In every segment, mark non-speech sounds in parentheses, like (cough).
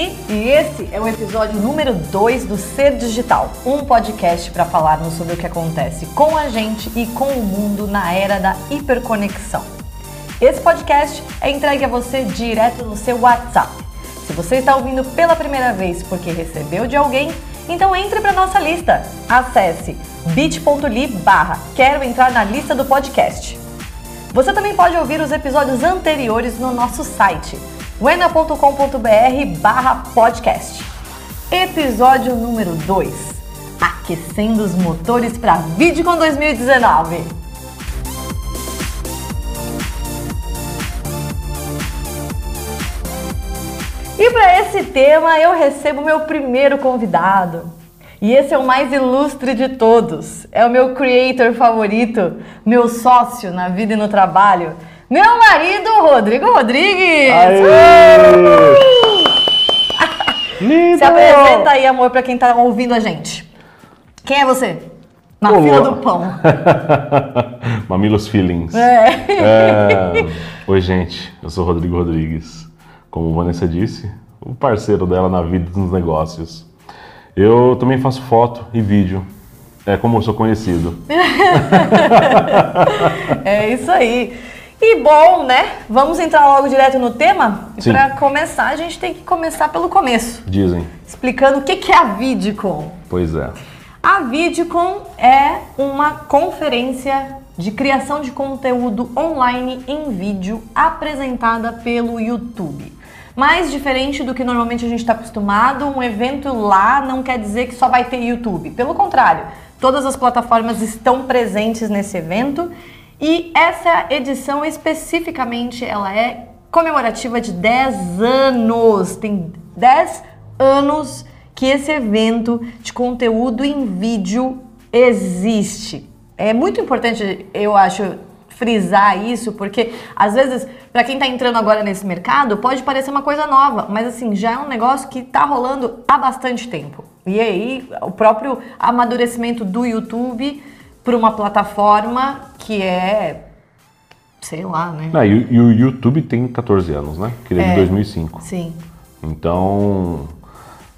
aqui e esse é o episódio número 2 do Ser Digital, um podcast para falarmos sobre o que acontece com a gente e com o mundo na era da hiperconexão. Esse podcast é entregue a você direto no seu WhatsApp. Se você está ouvindo pela primeira vez porque recebeu de alguém, então entre para nossa lista. Acesse bit.ly barra quero entrar na lista do podcast. Você também pode ouvir os episódios anteriores no nosso site wena.com.br barra podcast. Episódio número 2. Aquecendo os motores para VidCon 2019. E para esse tema eu recebo meu primeiro convidado. E esse é o mais ilustre de todos. É o meu creator favorito, meu sócio na vida e no trabalho, meu marido Rodrigo Rodrigues. (laughs) Se apresenta aí, amor, para quem tá ouvindo a gente. Quem é você? Na Olá. fila do pão. (laughs) Mamilos Feelings. É. É, Oi, gente. Eu sou Rodrigo Rodrigues. Como Vanessa disse, o parceiro dela na vida e nos negócios. Eu também faço foto e vídeo. É como eu sou conhecido. (laughs) É isso aí. E bom, né? Vamos entrar logo direto no tema? E para começar, a gente tem que começar pelo começo, Dizem. explicando o que que é a VidCon. Pois é. A VidCon é uma conferência de criação de conteúdo online em vídeo apresentada pelo YouTube. Mais diferente do que normalmente a gente está acostumado, um evento lá não quer dizer que só vai ter YouTube. Pelo contrário, todas as plataformas estão presentes nesse evento e essa edição especificamente ela é comemorativa de 10 anos. Tem 10 anos que esse evento de conteúdo em vídeo existe. É muito importante, eu acho, frisar isso, porque às vezes, para quem está entrando agora nesse mercado, pode parecer uma coisa nova, mas assim, já é um negócio que está rolando há bastante tempo. E aí, o próprio amadurecimento do YouTube para uma plataforma que é, sei lá, né? Ah, e, e o YouTube tem 14 anos, né? Que ele é, É. de 2005. Sim. Então,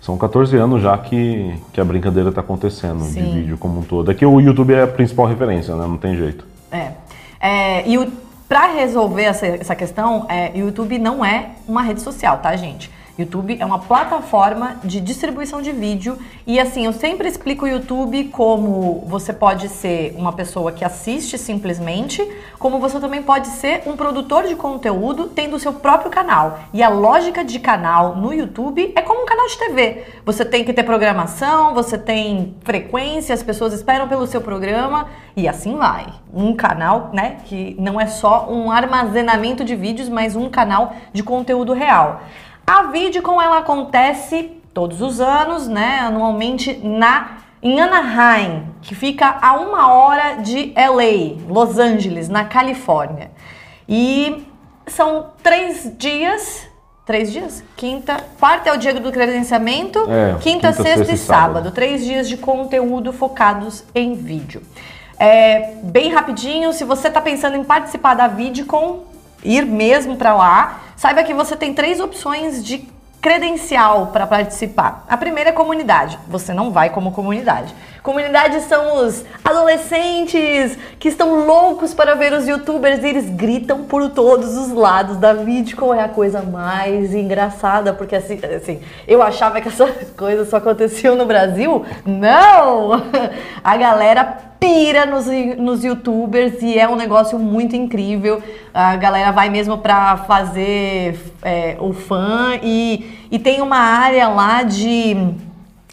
são 14 anos já que, que a brincadeira está acontecendo de Sim. vídeo como um todo. É que o YouTube é a principal referência, né? Não tem jeito. É. É, e para resolver essa, essa questão, é, YouTube não é uma rede social, tá, gente? YouTube é uma plataforma de distribuição de vídeo e assim, eu sempre explico o YouTube como você pode ser uma pessoa que assiste simplesmente, como você também pode ser um produtor de conteúdo tendo o seu próprio canal. E a lógica de canal no YouTube é como um canal de TV. Você tem que ter programação, você tem frequência, as pessoas esperam pelo seu programa e assim vai. Um canal, né, que não é só um armazenamento de vídeos, mas um canal de conteúdo real. A VidCon ela acontece todos os anos, né, anualmente na em Anaheim, que fica a uma hora de LA, Los Angeles, na Califórnia. E são três dias. Três dias? Quinta. Quarta é o dia do credenciamento. É, quinta, quinta, sexta, sexta e sábado. sábado. Três dias de conteúdo focados em vídeo. É, bem rapidinho, se você está pensando em participar da VidCon, ir mesmo para lá, saiba que você tem três opções de credencial para participar. A primeira é comunidade. Você não vai como comunidade. Comunidade são os adolescentes que estão loucos para ver os youtubers e eles gritam por todos os lados da VidCon. É a coisa mais engraçada, porque assim, assim, eu achava que essas (laughs) coisas só aconteciam no Brasil. Não! (laughs) A galera pira nos, nos youtubers e é um negócio muito incrível. A galera vai mesmo pra fazer é, o fã e, e tem uma área lá de,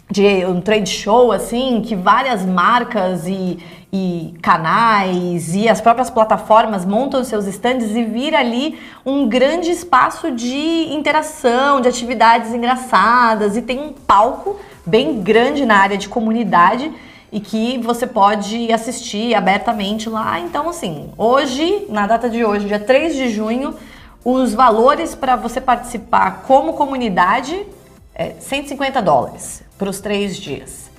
de um trade show, assim, que várias marcas e, e canais e as próprias plataformas montam seus stands e vira ali um grande espaço de interação, de atividades engraçadas e tem um palco bem grande na área de comunidade e que você pode assistir abertamente lá. Então, assim, hoje, na data de hoje, dia 3 de junho, os valores para você participar como comunidade é 150 dólares para os três dias.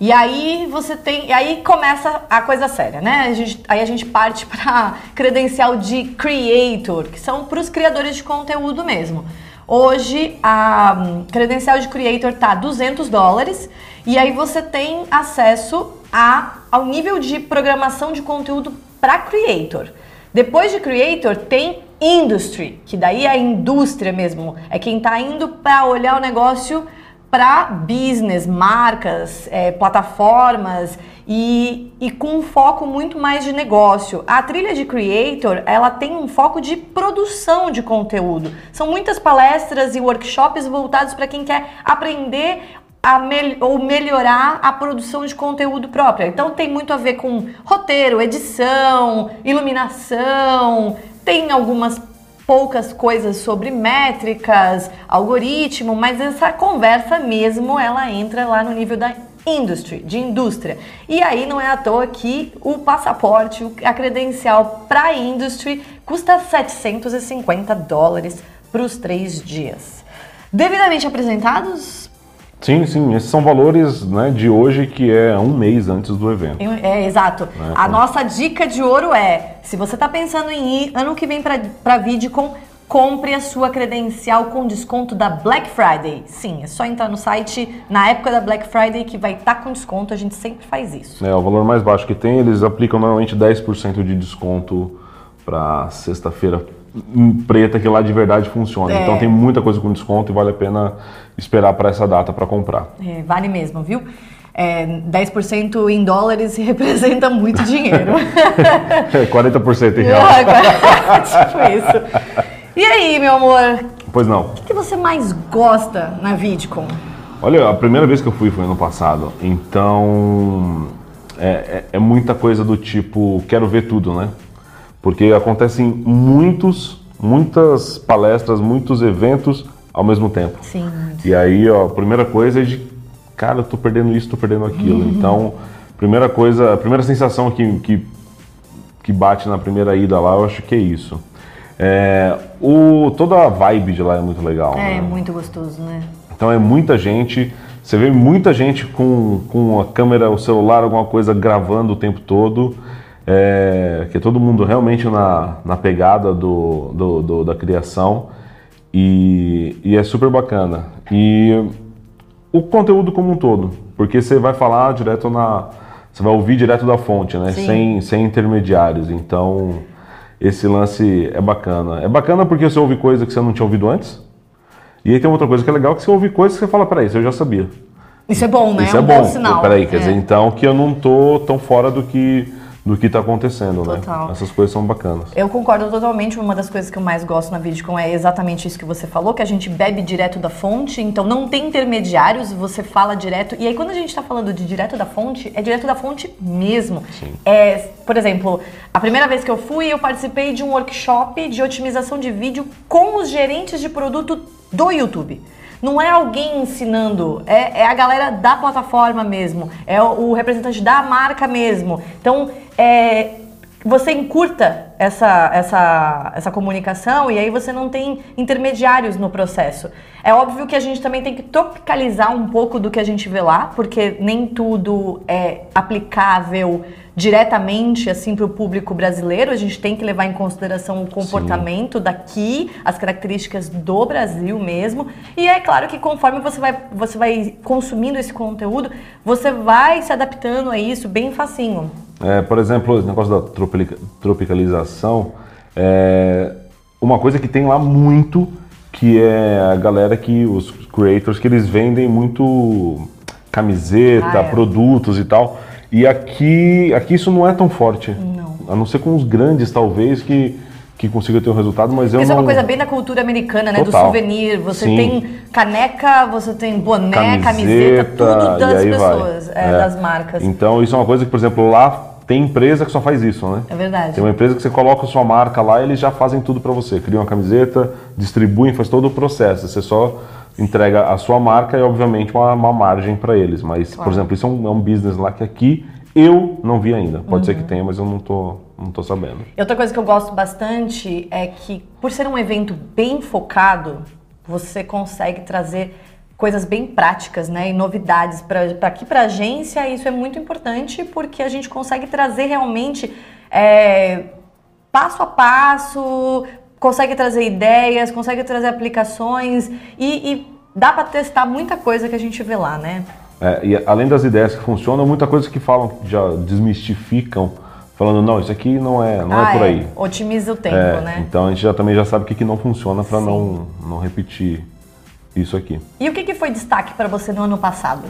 E aí você tem. E aí começa a coisa séria, né? A gente- aí a gente parte (laughs) para credencial de creator, que são para os criadores de conteúdo mesmo. Hoje a hum, credencial de creator tá 200 dólares e aí você tem acesso a, ao nível de programação de conteúdo para creator. Depois de creator tem industry, que daí é a indústria mesmo, é quem está indo para olhar o negócio para business, marcas, é, plataformas e, e com um foco muito mais de negócio. A trilha de Creator, ela tem um foco de produção de conteúdo. São muitas palestras e workshops voltados para quem quer aprender mel ou melhorar a produção de conteúdo própria. Então tem muito a ver com roteiro, edição, iluminação, tem algumas poucas coisas sobre métricas, algoritmo, mas essa conversa mesmo ela entra lá no nível da industry, de indústria. E aí não é à toa que o passaporte, a credencial para industry custa 750 dólares para os três dias. Devidamente apresentados, Sim, sim, esses são valores né, de hoje que é um mês antes do evento. É, exato. É, a então- nossa dica de ouro é: se você está pensando em ir ano que vem para a Vidcon, compre a sua credencial com desconto da Black Friday. Sim, é só entrar no site na época da Black Friday que vai estar com desconto. A gente sempre faz isso. É, o valor mais baixo que tem, eles aplicam normalmente 10% de desconto para sexta-feira preta, que lá de verdade funciona. É. Então tem muita coisa com desconto e vale a pena esperar para essa data para comprar. É, vale mesmo, viu? É, 10% em dólares (laughs) representa muito dinheiro. (laughs) 40% em real. Agora, (laughs) tipo isso. E aí, meu amor, Pois não. o que você mais gosta na Vidcon? Olha, a primeira vez que eu fui foi ano passado, então é, é- é muita coisa do tipo, quero ver tudo, né? Porque acontecem muitos, muitas palestras, muitos eventos ao mesmo tempo. Sim. E aí, ó, a primeira coisa é de, cara, eu tô perdendo isso, tô perdendo aquilo. Então, primeira coisa, a primeira sensação que, que, que bate na primeira ida lá, eu acho que é isso. É, o, toda a vibe de lá é muito legal. É né? muito gostoso, né? Então é muita gente, você vê muita gente com, com a câmera, o celular, alguma coisa gravando o tempo todo. É, que é todo mundo realmente na, na pegada do, do- do- da criação e, e é super bacana. E o conteúdo como um todo, porque você vai falar direto na. Você vai ouvir direto da fonte, né? Sim. Sem, sem intermediários. Então, esse lance é bacana. É bacana porque você ouve coisa que você não tinha ouvido antes. E aí tem outra coisa que é legal, que você ouve coisas que você fala, peraí, isso eu já sabia. Isso é bom, né? Isso é é um bom. bom sinal. Peraí, quer É. dizer, então que eu não tô tão fora do que do que tá acontecendo, Total. né? Essas coisas são bacanas. Eu concordo totalmente. Uma das coisas que eu mais gosto na Vidcon é exatamente isso que você falou, que a gente bebe direto da fonte, então não tem intermediários, você fala direto. E aí quando a gente está falando de direto da fonte, é direto da fonte mesmo. É, por exemplo, a primeira vez que eu fui, eu participei de um workshop de otimização de vídeo com os gerentes de produto do YouTube. Não é alguém ensinando, é, é a galera da plataforma mesmo, é o, o representante da marca mesmo. Então, é, você encurta essa, essa, essa comunicação e aí você não tem intermediários no processo. É óbvio que a gente também tem que tropicalizar um pouco do que a gente vê lá, porque nem tudo é aplicável diretamente assim para o público brasileiro. A gente tem que levar em consideração o comportamento daqui, as características do Brasil mesmo. E é claro que conforme você vai, você vai consumindo esse conteúdo, você vai se adaptando a isso bem facinho. É, por exemplo, esse negócio da tropica- tropicalização, é uma coisa que tem lá muito, que é a galera que, os creators, que eles vendem muito camiseta, Ah, é. produtos e tal. E aqui, aqui isso não é tão forte. Não. A não ser com os grandes, talvez, que, que consiga ter um resultado, mas eu Isso é não... uma coisa bem da cultura americana, né? Do Total. souvenir. Você Sim. tem caneca, você tem boné, camiseta, Camiseta, tudo das pessoas, é, É. das marcas. Então isso é uma coisa que, por exemplo, lá tem empresa que só faz isso, né? É verdade. Tem uma empresa que você coloca a sua marca lá e eles já fazem tudo para você. Criam uma camiseta, distribuem, faz todo o processo. Você só entrega a sua marca e, obviamente, uma, uma margem para eles. Mas, por exemplo, isso é um, é um business lá que aqui eu não vi ainda. Pode ser que Uhum. tenha, mas eu não tô, não tô sabendo. E outra coisa que eu gosto bastante é que, por ser um evento bem focado, você consegue trazer coisas bem práticas, né, e novidades para aqui para a agência. Isso é muito importante porque a gente consegue trazer realmente é, passo a passo consegue trazer ideias, consegue trazer aplicações e, e dá para testar muita coisa que a gente vê lá, né? É, e além das ideias que funcionam, muita coisa que falam, já desmistificam, falando, não, isso aqui não é, não é Ah, por aí. Otimiza o tempo, É, né? Então a gente já, também já sabe o que, que não funciona para não, não repetir isso aqui. E o que, que foi destaque para você no ano passado?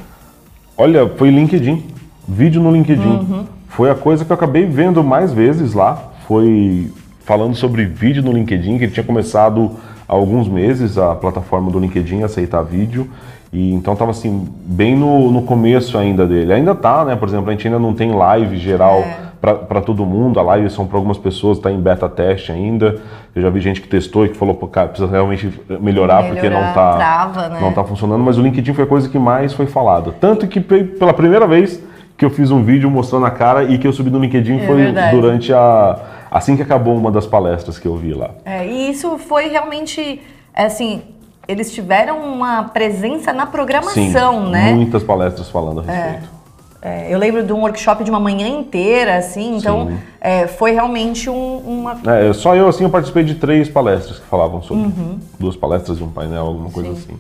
Olha, foi LinkedIn. Vídeo no LinkedIn. Uhum. Foi a coisa que eu acabei vendo mais vezes lá. Foi falando sobre vídeo no LinkedIn, que ele tinha começado há alguns meses a plataforma do LinkedIn aceitar vídeo. E então estava assim, bem no, no começo ainda dele. Ainda tá, né? Por exemplo, a gente ainda não tem live geral É. para todo mundo. A live são para algumas pessoas, está em beta teste ainda. Eu já vi gente que testou e que falou, pô, cara, precisa realmente melhorar, porque não Melhorar, tá, trava, né? não tá funcionando. Mas o LinkedIn foi a coisa que mais foi falado. Tanto que pe- pela primeira vez que eu fiz um vídeo mostrando a cara e que eu subi no LinkedIn É foi verdade. durante a. Assim que acabou uma das palestras que eu vi lá. É, e isso foi realmente, é, assim, eles tiveram uma presença na programação, Sim, né? muitas palestras falando a respeito. É, eu lembro de um workshop de uma manhã inteira, assim, então é, foi realmente um- uma. É, só eu, assim, eu participei de três palestras que falavam sobre. Duas palestras e um painel, alguma coisa Uhum. Sim. assim.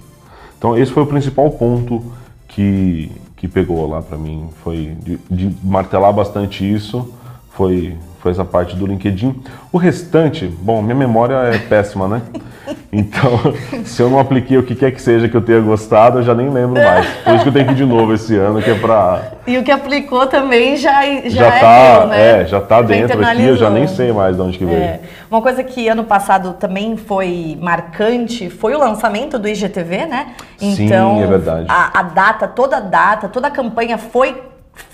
Então, esse foi o principal ponto que, que pegou lá pra mim. Foi de, de martelar bastante isso. Foi, foi essa parte do LinkedIn. O restante, bom, minha memória é péssima, né? (laughs) Então, se eu não apliquei o que quer que seja que eu tenha gostado, eu já nem lembro mais. Por isso que eu tenho que ir de novo esse ano, que é pra. E o que aplicou também já, já, Já, é tá, teu, né? é, já tá dentro aqui, eu já nem sei mais de onde que veio. É. Uma coisa que ano passado também foi marcante foi o lançamento do IGTV, né? Sim, Então, é verdade. A, a data, toda a data, toda a campanha foi,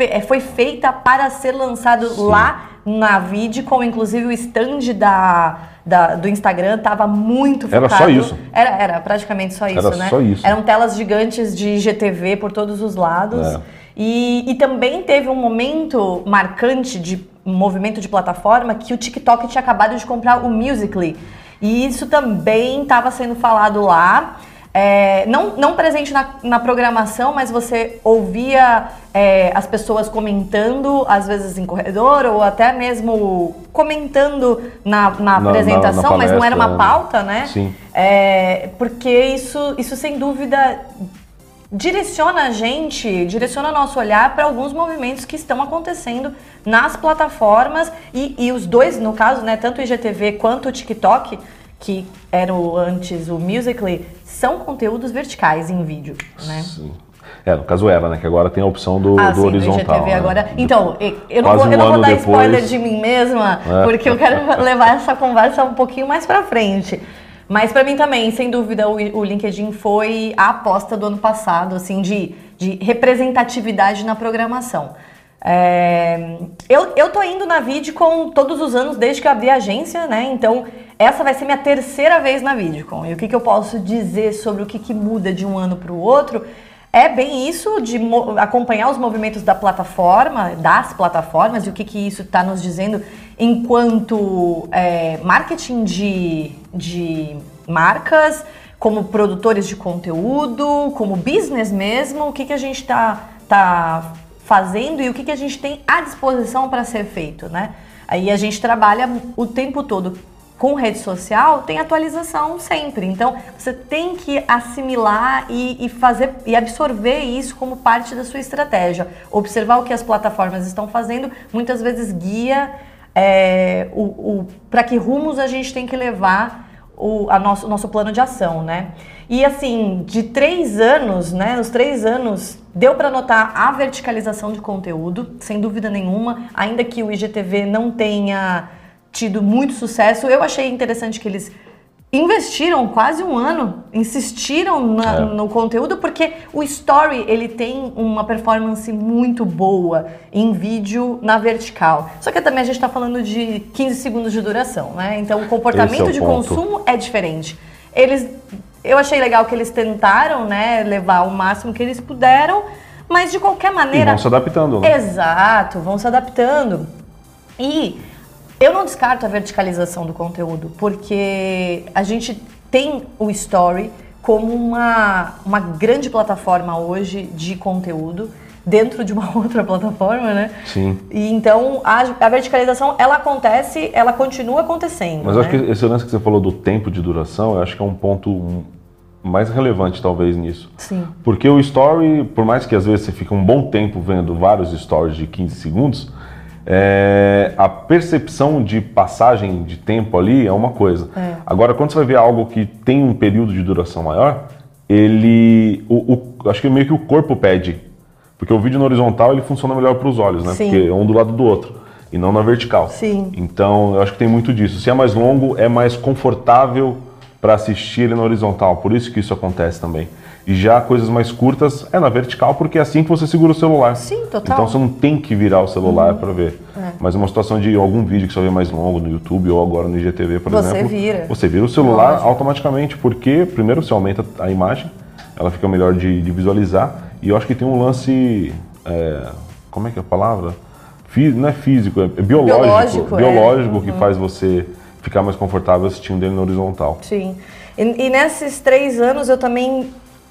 é, foi feita para ser lançado lá na Vidcom, inclusive o stand da, da- do Instagram estava muito Era focado. só isso. Era, era praticamente só isso, Era né? só isso. Eram telas gigantes de IGTV por todos os lados. É. E, e também teve um momento marcante de movimento de plataforma que o TikTok tinha acabado de comprar o Musical.ly. E isso também estava sendo falado lá. É, não, não presente na, na programação, mas você ouvia é, as pessoas comentando, às vezes em corredor, ou até mesmo comentando na, na Na- apresentação, na mas não era uma palestra, pauta, né? Sim. É, porque isso, isso sem dúvida direciona a gente, direciona nosso olhar para alguns movimentos que estão acontecendo nas plataformas e, e os dois, no caso, né, tanto o IGTV quanto o TikTok, que era o, antes o Musical.ly, são conteúdos verticais em vídeo, né? Sim. É, no caso era, né? Que agora tem a opção do, Ah, do sim, horizontal. do IGTV né? agora. Então, eu não, vou, eu um não vou dar depois. spoiler de mim mesma, É. (laughs) porque eu quero (laughs) levar essa conversa um pouquinho mais pra frente. Mas pra mim também, sem dúvida, o, o LinkedIn foi a aposta do ano passado, assim, de, de representatividade na programação. É, eu, eu tô indo na Vidcom todos os anos desde que eu abri a agência, né? Então, essa vai ser minha terceira vez na Vidcom. E o que, que eu posso dizer sobre o que, que muda de um ano para o outro? É bem isso de acompanhar os movimentos da plataforma, das plataformas, e o que, que isso está nos dizendo enquanto é, marketing de, de marcas, como produtores de conteúdo, como business mesmo, o que, que a gente está tá fazendo e o que, que a gente tem à disposição para ser feito, né? Aí a gente trabalha o tempo todo com rede social, tem atualização sempre. Então você tem que assimilar e, e fazer e absorver isso como parte da sua estratégia. Observar o que as plataformas estão fazendo, muitas vezes guia é, o, o, para que rumos a gente tem que levar o nosso, nosso plano de ação, né? E assim, de três anos, né? Nos três anos, deu para notar a verticalização de conteúdo, sem dúvida nenhuma, ainda que o IGTV não tenha tido muito sucesso. Eu achei interessante que eles investiram quase um ano, insistiram na- É. no conteúdo, porque o Story ele tem uma performance muito boa em vídeo na vertical. Só que também a gente está falando de 15 segundos de duração, né? Então o comportamento é o de ponto. consumo é diferente. Eles, eu achei legal que eles tentaram, né, levar o máximo que eles puderam, mas de qualquer E maneira vão se adaptando, né? Exato, vão se adaptando. E eu não descarto a verticalização do conteúdo, porque a gente tem o story como uma, uma grande plataforma hoje de conteúdo dentro de uma (laughs) outra plataforma, né? Sim. E então a, a verticalização ela acontece, ela continua acontecendo. Mas né? acho que esse lance que você falou do tempo de duração, eu acho que é um ponto mais relevante talvez nisso. Sim. Porque o story, por mais que às vezes você fique um bom tempo vendo vários stories de 15 segundos, é, a percepção de passagem de tempo ali é uma coisa. É. Agora, quando você vai ver algo que tem um período de duração maior, ele, o, o- acho que meio que o corpo pede, porque o vídeo na horizontal ele funciona melhor para os olhos, né? Sim. Porque é um do lado do outro e não na vertical. Sim. Então, eu acho que tem muito disso. Se é mais longo, é mais confortável para assistir ele na horizontal. Por isso que isso acontece também. E já coisas mais curtas é na vertical, porque é assim que você segura o celular. Sim, total. Uhum. Então você não tem que virar o celular para ver. Mas uma situação de algum vídeo que você vê mais longo no YouTube ou agora no IGTV, por Você exemplo. vira. Você vira o celular automaticamente, porque primeiro você aumenta a imagem, ela fica melhor de, de visualizar. E eu acho que tem um lance. é, como é que é a palavra? Fí- não é físico, é biológico. Biológico, é. biológico que faz você ficar mais confortável assistindo ele na horizontal. Sim. E, e nesses três anos eu também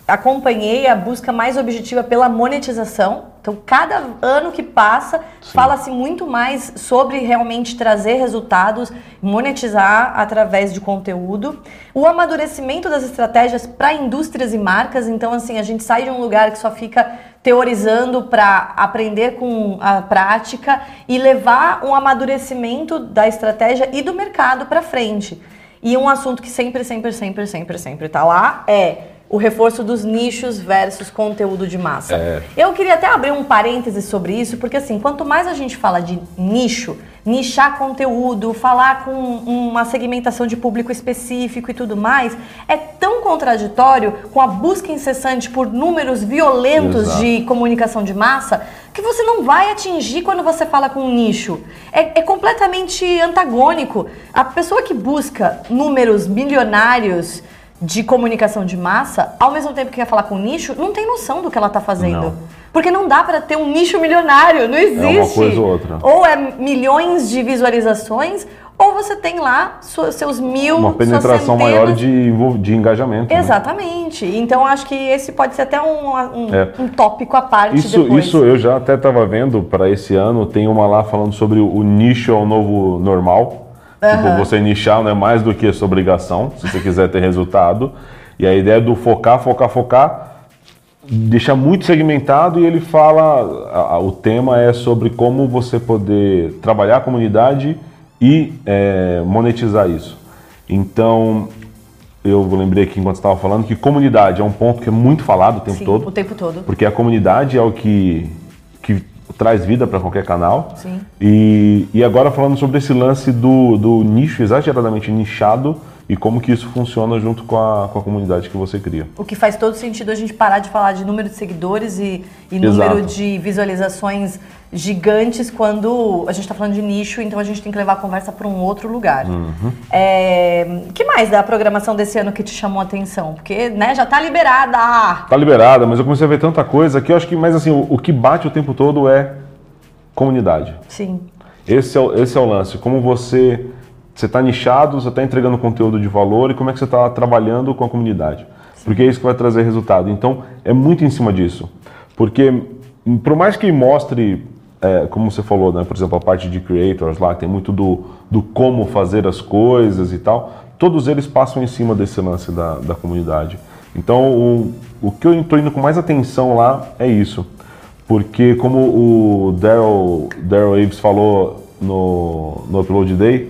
acompanhei a busca mais objetiva pela monetização. Então, cada ano que passa, fala-se muito mais sobre realmente trazer resultados, monetizar através de conteúdo. O amadurecimento das estratégias para indústrias e marcas. Então, assim, a gente sai de um lugar que só fica teorizando para aprender com a prática e levar um amadurecimento da estratégia e do mercado para frente. E um assunto que sempre, sempre, sempre, sempre, sempre tá lá é o reforço dos nichos versus conteúdo de massa. É. Eu queria até abrir um parêntese sobre isso, porque assim, quanto mais a gente fala de nicho, nichar conteúdo, falar com uma segmentação de público específico e tudo mais, é tão contraditório com a busca incessante por números violentos Exato. de comunicação de massa que você não vai atingir quando você fala com um nicho. É, é completamente antagônico. A pessoa que busca números milionários de comunicação de massa, ao mesmo tempo que quer falar com nicho, não tem noção do que ela está fazendo. Não. Porque não dá para ter um nicho milionário, não existe. uma coisa ou outra. Ou é milhões de visualizações, ou você tem lá seus mil, Uma penetração maior de, de engajamento. né? Exatamente. Então acho que esse pode ser até um, um, É. um tópico à parte Isso, depois. isso eu já até estava vendo para esse ano, tem uma lá falando sobre o, o nicho é o novo normal. Tipo, você nichar não é mais do que a sua obrigação, se você quiser ter resultado. E a ideia do focar, focar, focar, deixar muito segmentado e ele fala, a- a- o tema é sobre como você poder trabalhar a comunidade e é, monetizar isso. Então, eu lembrei aqui enquanto estava falando que comunidade é um ponto que é muito falado o tempo Sim, todo. o tempo todo. Porque a comunidade é o que traz vida para qualquer canal. Sim. E, e agora falando sobre esse lance do, do nicho exageradamente nichado e como que isso funciona junto com a, com a comunidade que você cria. O que faz todo sentido a gente parar de falar de número de seguidores e, e número de visualizações gigantes quando a gente está falando de nicho, então a gente tem que levar a conversa para um outro lugar. Uhum. É, que mais da programação desse ano que te chamou a atenção? Porque né, já tá liberada. Tá liberada, mas eu comecei a ver tanta coisa que eu acho que, mas assim, o, o que bate o tempo todo é comunidade. Sim. Esse é, o- esse é o lance. Como você você está nichado, você está entregando conteúdo de valor e como é que você está trabalhando com a comunidade. Porque é isso que vai trazer resultado. Então, é muito em cima disso. Porque, por mais que mostre, é, como você falou, né, por exemplo, a parte de creators lá, tem muito do, do como fazer as coisas e tal, todos eles passam em cima desse lance da, da comunidade. Então, o, o que eu estou indo com mais atenção lá é isso. Porque, como o Daryl Daryl Aves falou no, no Upload Day,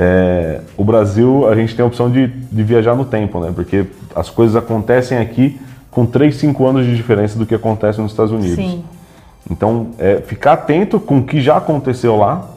é, o Brasil, a gente tem a opção de, de viajar no tempo, né? Porque as coisas acontecem aqui com 3, 5 anos de diferença do que acontece nos Estados Unidos. Sim. Então, é, ficar atento com o que já aconteceu lá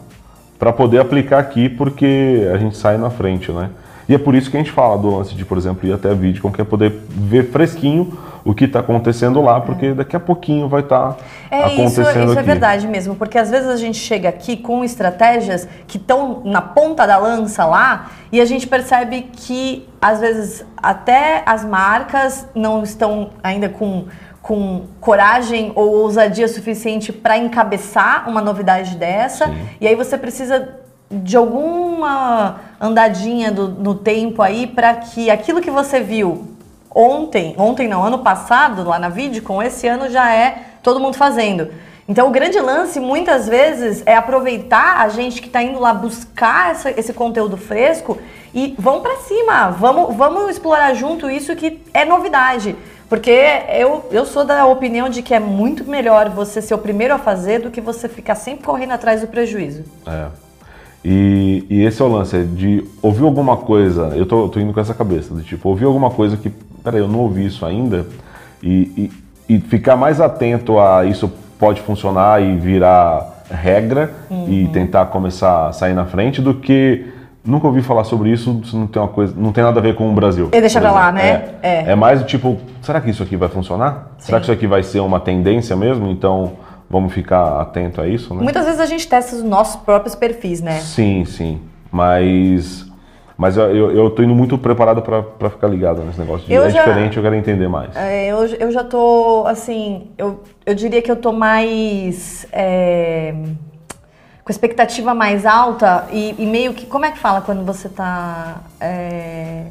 para poder aplicar aqui, porque a gente sai na frente, né? E é por isso que a gente fala do lance de, por exemplo, ir até a vídeo, que é poder ver fresquinho o que está acontecendo lá, porque daqui a pouquinho vai estar É isso, acontecendo isso é aqui. verdade mesmo, porque às vezes a gente chega aqui com estratégias que estão na ponta da lança lá e a gente percebe que às vezes até as marcas não estão ainda com, com coragem ou ousadia suficiente para encabeçar uma novidade dessa Sim. e aí você precisa de alguma andadinha do- no tempo aí para que aquilo que você viu ontem, ontem não, ano passado, lá na Vidcon, esse ano já é todo mundo fazendo. Então, o grande lance, muitas vezes, é aproveitar a gente que está indo lá buscar essa, esse conteúdo fresco e vamos para cima, vamos, vamos explorar junto isso que é novidade. Porque eu, eu sou da opinião de que é muito melhor você ser o primeiro a fazer do que você ficar sempre correndo atrás do prejuízo. É. E, e esse é o lance, é de ouvir alguma coisa, eu tô, tô indo com essa cabeça, de tipo, ouvir alguma coisa que, peraí, eu não ouvi isso ainda, e, e, e ficar mais atento a isso pode funcionar e virar regra uhum. e tentar começar a sair na frente do que nunca ouvi falar sobre isso, isso não tem uma coisa, não tem nada a ver com o Brasil. E deixa pra lá, né? É, é. é mais tipo, será que isso aqui vai funcionar? Sim. Será que isso aqui vai ser uma tendência mesmo? Então, vamos ficar atento a isso, né? Muitas vezes a gente testa os nossos próprios perfis, né? Sim, sim. Mas mas eu, eu, eu tô indo muito preparado para ficar ligado nesse negócio. De, é já, diferente, eu quero entender mais. É, eu, eu já tô, assim, eu, eu diria que eu tô mais. É, com expectativa mais alta e, e, meio que. Como é que fala quando você tá. É,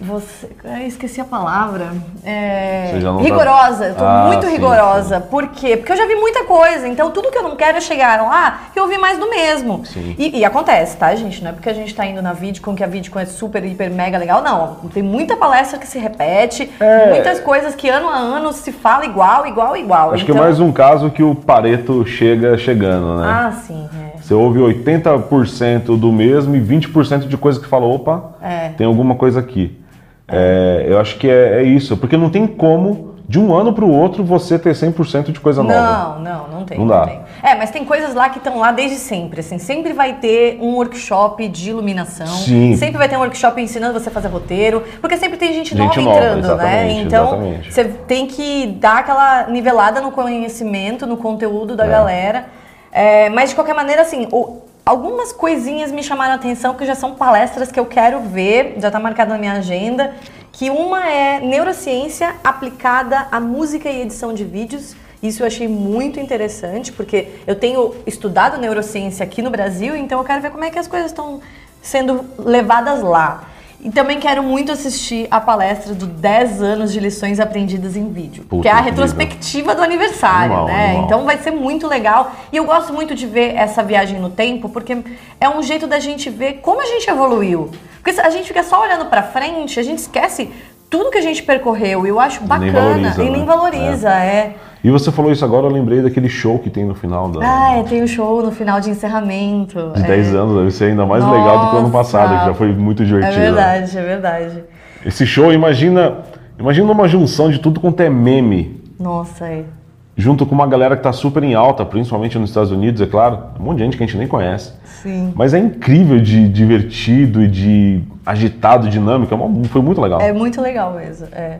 você. Eu esqueci a palavra. É, tá- rigorosa. Tá... Eu tô ah, muito sim, rigorosa. Sim. Por quê? Porque eu já vi muita coisa. Então tudo que eu não quero é chegar lá e ouvir mais do mesmo. E, e, acontece, tá, gente? Não é porque a gente tá indo na com que a VidCon é super, hiper, mega legal. Não. Tem muita palestra que se repete, é... muitas coisas que ano a ano se fala igual, igual, igual. Acho então... que é mais um caso que o Pareto chega chegando, né? Ah, sim. É. Você ouve 80% do mesmo e 20% de coisa que fala, opa, é. tem alguma coisa aqui. É, eu acho que é, é, isso, porque não tem como de um ano para o outro você ter 100% de coisa nova. Não, não, não tem. Não, dá. Tem. É, mas tem coisas lá que estão lá desde sempre, assim, sempre vai ter um workshop de iluminação, Sim. sempre vai ter um workshop ensinando você a fazer roteiro, porque sempre tem gente, gente nova, entrando, né? Então, exatamente. você tem que dar aquela nivelada no conhecimento, no conteúdo da é. galera. É, mas de qualquer maneira, assim, o, Algumas coisinhas me chamaram a atenção, que já são palestras que eu quero ver, já está marcado na minha agenda, que uma é neurociência aplicada à música e edição de vídeos. Isso eu achei muito interessante, porque eu tenho estudado neurociência aqui no Brasil, então eu quero ver como é que as coisas estão sendo levadas lá. E também quero muito assistir a palestra do 10 anos de lições aprendidas em vídeo. Puta que é a retrospectiva do aniversário, animal, né? Animal. Então vai ser muito legal. E eu gosto muito de ver essa viagem no tempo, porque é um jeito da gente ver como a gente evoluiu. Porque a gente fica só olhando para frente, a gente esquece tudo que a gente percorreu. E eu acho bacana. Nem valoriza, e nem né? valoriza, é. é. E você falou isso agora, eu lembrei daquele show que tem no final da. Ah, é, tem o um show no final de encerramento. De é. 10 anos, deve ser ainda mais Nossa. legal do que o ano passado, que já foi muito divertido. É verdade, é verdade. Esse show, imagina. Imagina uma junção de tudo quanto é meme. Nossa, é. Junto com uma galera que tá super em alta, principalmente nos Estados Unidos, é claro. Um monte de gente que a gente nem conhece. Sim. Mas é incrível de divertido e de agitado, dinâmico. É foi muito legal. É muito legal mesmo. É.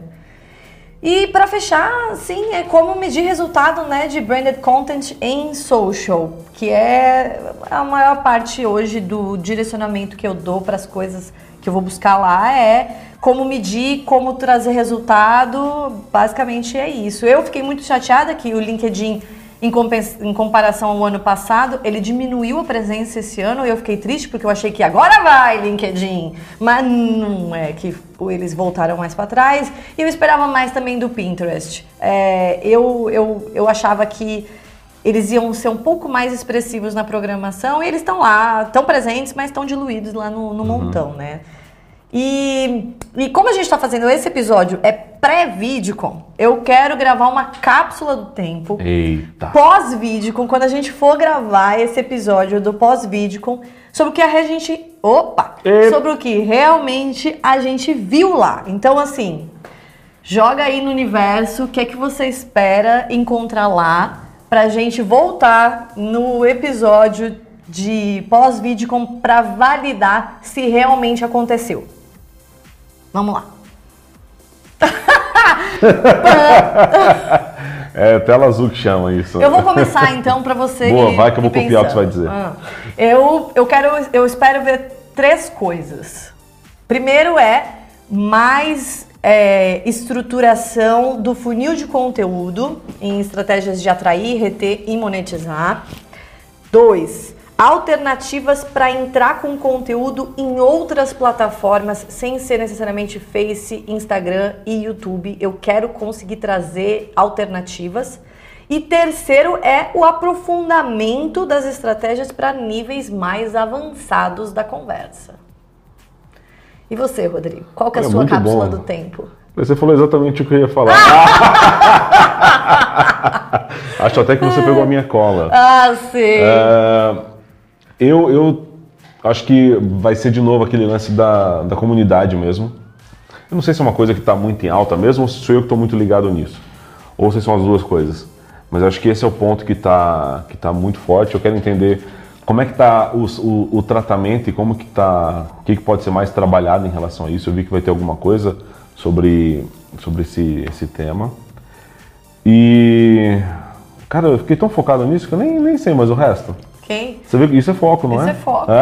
E para fechar, sim, é como medir resultado né, de branded content em social, que é a maior parte hoje do direcionamento que eu dou para as coisas que eu vou buscar lá é como medir, como trazer resultado, basicamente é isso. Eu fiquei muito chateada que o LinkedIn em, em, comparação ao ano passado, ele diminuiu a presença esse ano e eu fiquei triste porque eu achei que agora vai LinkedIn, mas não é que eles voltaram mais para trás. E eu esperava mais também do Pinterest. É, eu, eu, eu achava que eles iam ser um pouco mais expressivos na programação e eles estão lá, estão presentes, mas estão diluídos lá no, no uhum. montão, né? E, e como a gente está fazendo esse episódio é pré-VidCon, eu quero gravar uma cápsula do tempo pós-VidCon, quando a gente for gravar esse episódio do pós-VidCon, sobre o que a gente. Opa! E... Sobre o que realmente a gente viu lá. Então, assim, joga aí no universo o que é que você espera encontrar lá pra gente voltar no episódio de pós-VidCon para validar se realmente aconteceu. Vamos lá. (laughs) é tela azul que chama isso. Eu vou começar então para você. Boa, vai que eu vou copiar o que você vai dizer. Ah, eu, eu quero, eu espero ver três coisas. Primeiro é mais é, estruturação do funil de conteúdo em estratégias de atrair, reter e monetizar. Dois, alternativas para entrar com conteúdo em outras plataformas sem ser necessariamente Face, Instagram e YouTube. Eu quero conseguir trazer alternativas. E terceiro é o aprofundamento das estratégias para níveis mais avançados da conversa. E você, Rodrigo? Qual que é a É sua cápsula bom. do tempo? Você falou exatamente o que eu ia falar. (laughs) Acho até que você pegou a minha cola. Ah, sei. É, eu, eu acho que vai ser de novo aquele lance da, da comunidade mesmo. Eu não sei se é uma coisa que está muito em alta mesmo ou se sou eu que estou muito ligado nisso. Ou se são as duas coisas. Mas acho que esse é o ponto que está que tá muito forte. Eu quero entender como é que está o, o, o tratamento e como que tá, o que, que pode ser mais trabalhado em relação a isso. Eu vi que vai ter alguma coisa sobre, sobre esse, esse tema. E, cara, eu fiquei tão focado nisso que eu nem, nem sei mais o resto. Ok? Você vê que isso é foco, não Isso é? é foco. (laughs)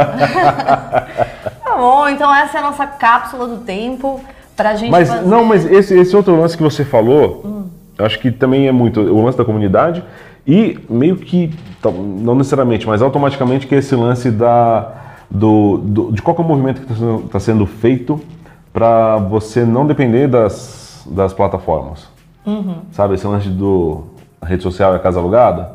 tá bom, então essa é a nossa cápsula do tempo pra gente Mas fazer... não, mas esse, esse outro lance que você falou, eu acho que também é muito o lance da comunidade e meio que tá, não necessariamente, mas automaticamente que é esse lance da do, do- de qual é o movimento que está sendo feito para você não depender das, das plataformas. Sabe esse lance do a rede social é casa alugada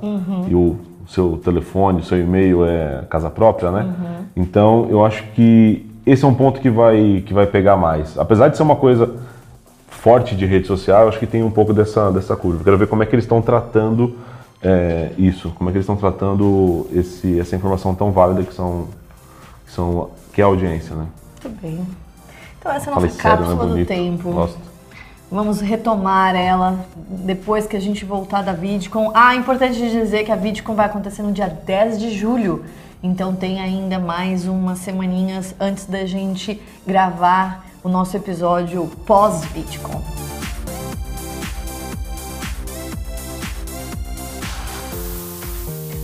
e o seu telefone, seu e-mail é casa própria, né? Então eu acho que esse é um ponto que vai que vai pegar mais. Apesar de ser uma coisa forte de rede social, eu acho que tem um pouco dessa, dessa curva. Quero ver como é que eles estão tratando é, isso, como é que eles estão tratando esse, essa informação tão válida que são, que são que é a audiência, né? Muito bem. Então essa é a nossa sério, né? cápsula do tempo. Gosto. Vamos retomar ela depois que a gente voltar da VidCon. Ah, importante dizer que a VidCon vai acontecer no dia 10 de julho. Então tem ainda mais umas semaninhas antes da gente gravar o nosso episódio pós-VidCon.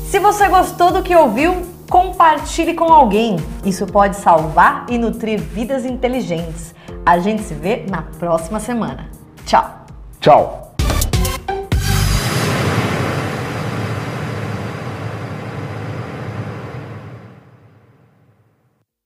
Se você gostou do que ouviu, compartilhe com alguém. Isso pode salvar e nutrir vidas inteligentes. A gente se vê na próxima semana. Tchau! Tchau!